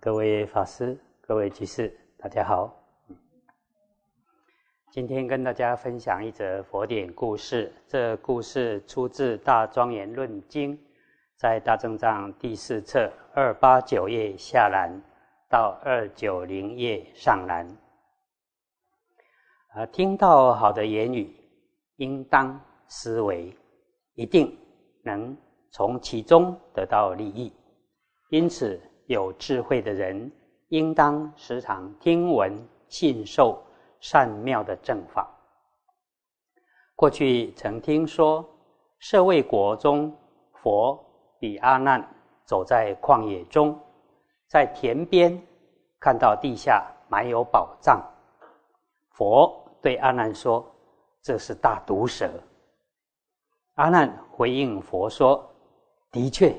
各位法师、各位居士，大家好。今天跟大家分享一则佛典故事。这故事出自《大庄严论经》，在大正藏第四册二八九页下栏到二九零页上栏。啊，听到好的言语，应当思维，一定能从其中得到利益。因此。有智慧的人，应当时常听闻、信受善妙的正法。过去曾听说，舍卫国中，佛比阿难走在旷野中，在田边看到地下埋有宝藏。佛对阿难说：“这是大毒蛇。”阿难回应佛说：“的确。”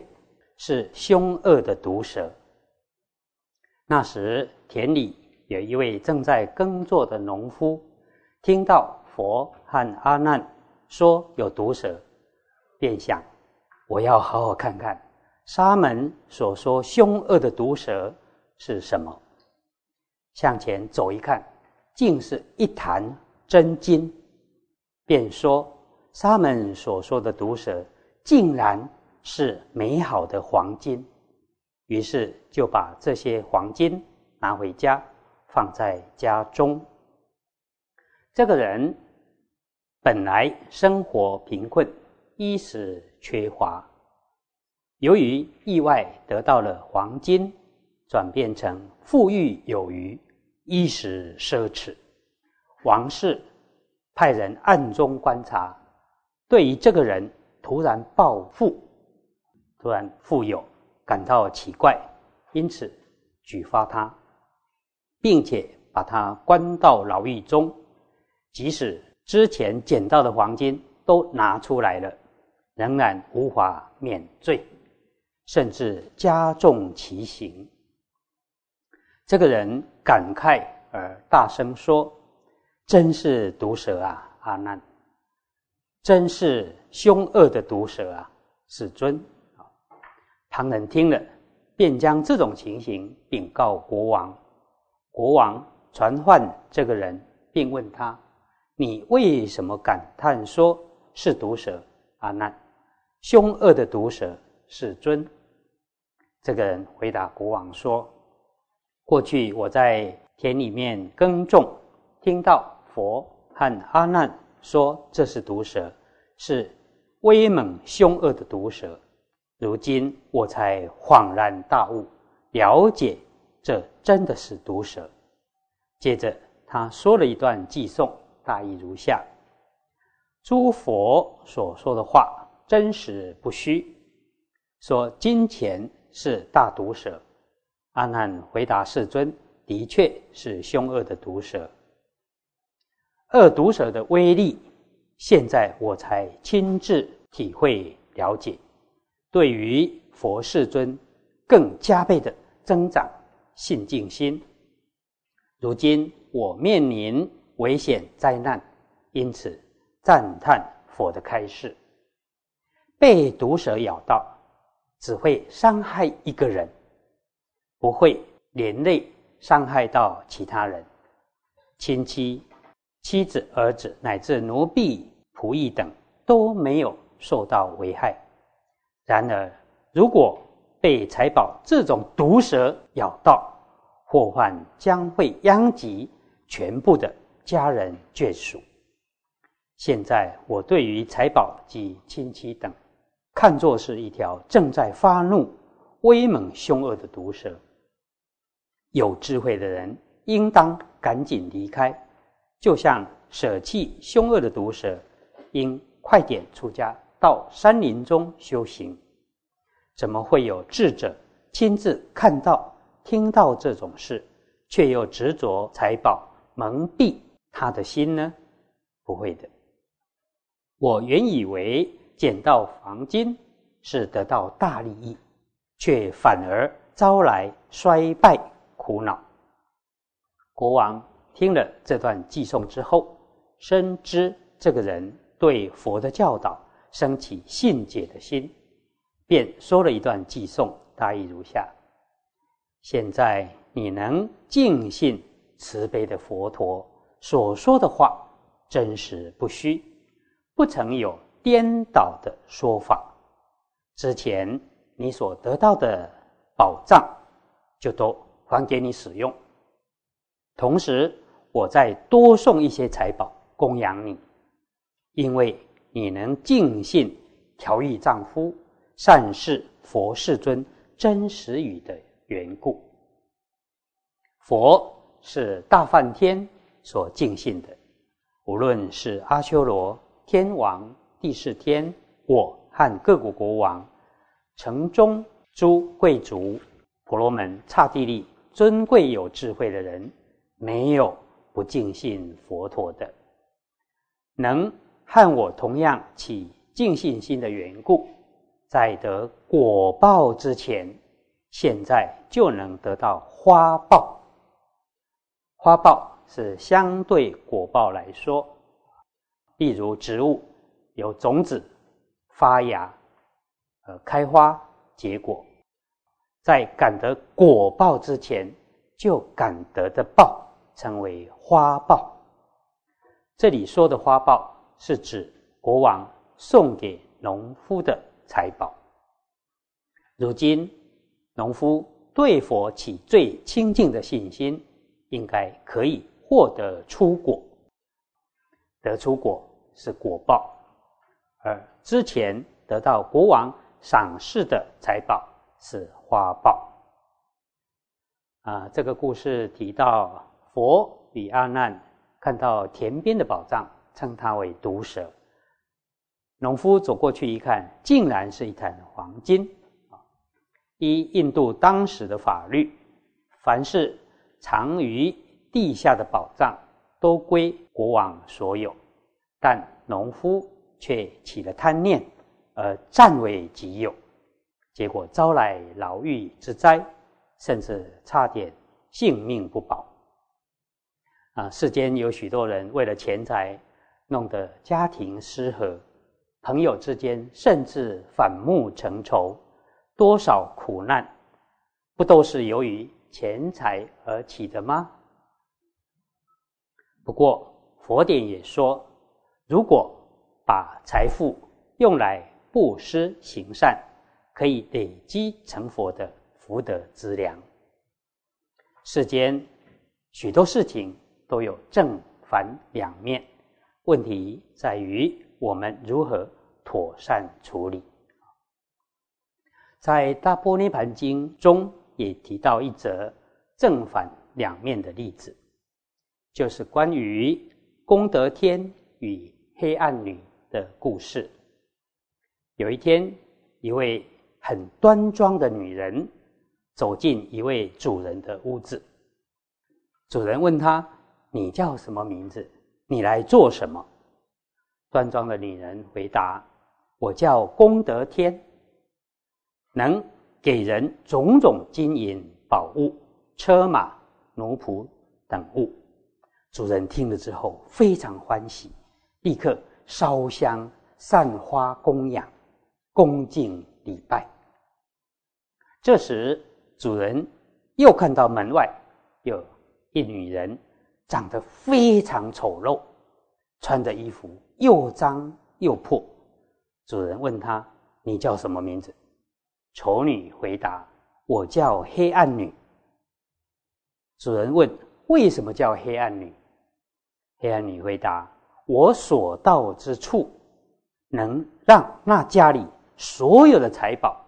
是凶恶的毒蛇。那时田里有一位正在耕作的农夫，听到佛和阿难说有毒蛇，便想：我要好好看看沙门所说凶恶的毒蛇是什么。向前走一看，竟是一坛真金，便说：沙门所说的毒蛇，竟然。是美好的黄金，于是就把这些黄金拿回家，放在家中。这个人本来生活贫困，衣食缺乏，由于意外得到了黄金，转变成富裕有余，衣食奢侈。王室派人暗中观察，对于这个人突然暴富。突然富有，感到奇怪，因此举发他，并且把他关到牢狱中。即使之前捡到的黄金都拿出来了，仍然无法免罪，甚至加重其刑。这个人感慨而大声说：“真是毒蛇啊，阿难！真是凶恶的毒蛇啊，世尊！”旁人听了，便将这种情形禀告国王。国王传唤这个人，并问他：“你为什么感叹说是毒蛇？”阿难，凶恶的毒蛇，世尊。这个人回答国王说：“过去我在田里面耕种，听到佛和阿难说这是毒蛇，是威猛凶恶的毒蛇。”如今我才恍然大悟，了解这真的是毒蛇。接着他说了一段偈颂，大意如下：诸佛所说的话真实不虚，说金钱是大毒蛇。阿难回答世尊：的确是凶恶的毒蛇。恶毒蛇的威力，现在我才亲自体会了解。对于佛世尊，更加倍的增长信敬心。如今我面临危险灾难，因此赞叹佛的开示。被毒蛇咬到，只会伤害一个人，不会连累伤害到其他人，亲戚、妻子、儿子乃至奴婢、仆役等都没有受到危害。然而，如果被财宝这种毒蛇咬到，祸患将会殃及全部的家人眷属。现在，我对于财宝及亲戚等，看作是一条正在发怒、威猛凶恶的毒蛇。有智慧的人应当赶紧离开，就像舍弃凶恶的毒蛇，应快点出家。到山林中修行，怎么会有智者亲自看到、听到这种事，却又执着财宝蒙蔽他的心呢？不会的。我原以为捡到黄金是得到大利益，却反而招来衰败苦恼。国王听了这段寄送之后，深知这个人对佛的教导。升起信解的心，便说了一段偈颂，大意如下：现在你能尽信慈悲的佛陀所说的话，真实不虚，不曾有颠倒的说法。之前你所得到的宝藏，就都还给你使用。同时，我再多送一些财宝供养你，因为你能尽信调御丈夫、善事佛世尊真实语的缘故。佛是大梵天所尽信的，无论是阿修罗、天王、地释天，我和各国国王、城中诸贵族、婆罗门、刹帝利，尊贵有智慧的人，没有不尽信佛陀的，能和我同样起敬信心的缘故，在得果报之前，现在就能得到花报。花报是相对果报来说，例如植物有种子发芽、呃开花结果，在感得果报之前就感得的报，称为花报。这里说的花报是指国王送给农夫的财宝。如今农夫对佛起最清净的信心。应该可以获得出果，得出果是果报，而之前得到国王赏识的财宝是花报。啊，这个故事提到佛比阿难看到田边的宝藏，称它为毒蛇。农夫走过去一看，竟然是一坛黄金。啊，依印度当时的法律，凡是藏于地下的宝藏都归国王所有，但农夫却起了贪念，而占为己有，结果招来牢狱之灾，甚至差点性命不保。啊，世间有许多人为了钱财，弄得家庭失和，朋友之间甚至反目成仇，多少苦难，不都是由于？钱财而起的吗？不过佛典也说，如果把财富用来布施行善，可以累积成佛的福德资粮。世间许多事情都有正反两面，问题在于我们如何妥善处理。在《大波涅盘经》中。也提到一则正反两面的例子，就是关于功德天与黑暗女的故事。有一天，一位很端庄的女人走进一位主人的屋子，主人问她：“你叫什么名字？你来做什么？”端庄的女人回答：“我叫功德天，能。”给人种种金银宝物、车马奴仆等物，主人听了之后非常欢喜，立刻烧香、散花供养、恭敬礼拜。这时，主人又看到门外有一女人，长得非常丑陋，穿的衣服又脏又破。主人问他：“你叫什么名字？”丑女回答：“我叫黑暗女。”主人问：“为什么叫黑暗女？”黑暗女回答：“我所到之处，能让那家里所有的财宝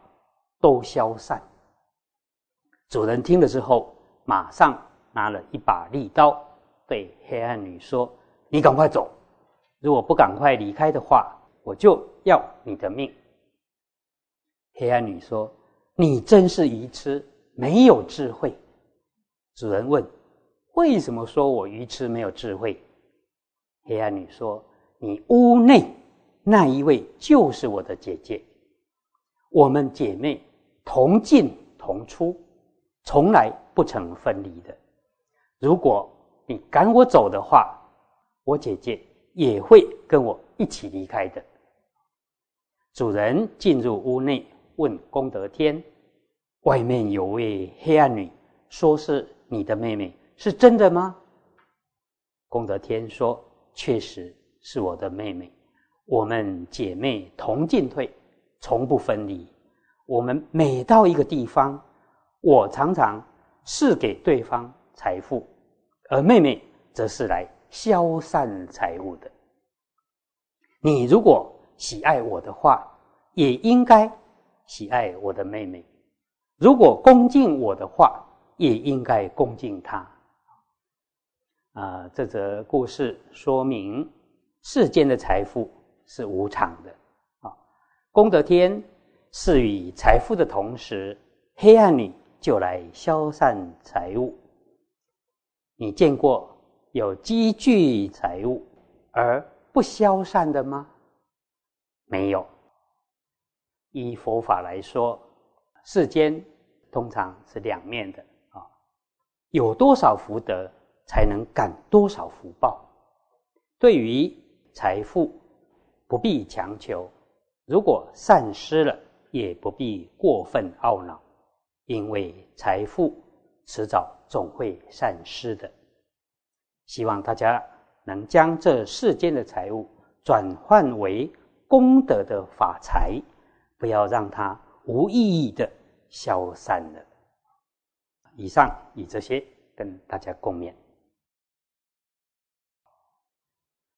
都消散。”主人听了之后，马上拿了一把利刀，对黑暗女说：“你赶快走！如果不赶快离开的话，我就要你的命。”黑暗女说：“你真是愚痴，没有智慧。”主人问：“为什么说我愚痴没有智慧？”黑暗女说：“你屋内那一位就是我的姐姐，我们姐妹同进同出，从来不曾分离的。如果你赶我走的话，我姐姐也会跟我一起离开的。”主人进入屋内。问功德天，外面有位黑暗女说是你的妹妹，是真的吗？功德天说：“确实是我的妹妹，我们姐妹同进退，从不分离。我们每到一个地方，我常常是给对方财富，而妹妹则是来消散财物的。你如果喜爱我的话，也应该喜爱我的妹妹；如果恭敬我的话，也应该恭敬她。啊，这则故事说明世间的财富是无常的。啊，功德天赐予财富的同时，黑暗里就来消散财物。你见过有积聚财物而不消散的吗？没有。依佛法来说，世间通常是两面的啊。有多少福德，才能感多少福报。对于财富，不必强求；如果散失了，也不必过分懊恼，因为财富迟早总会散失的。希望大家能将这世间的财物转换为功德的法财，不要让它无意义的消散了。以上以这些跟大家共勉。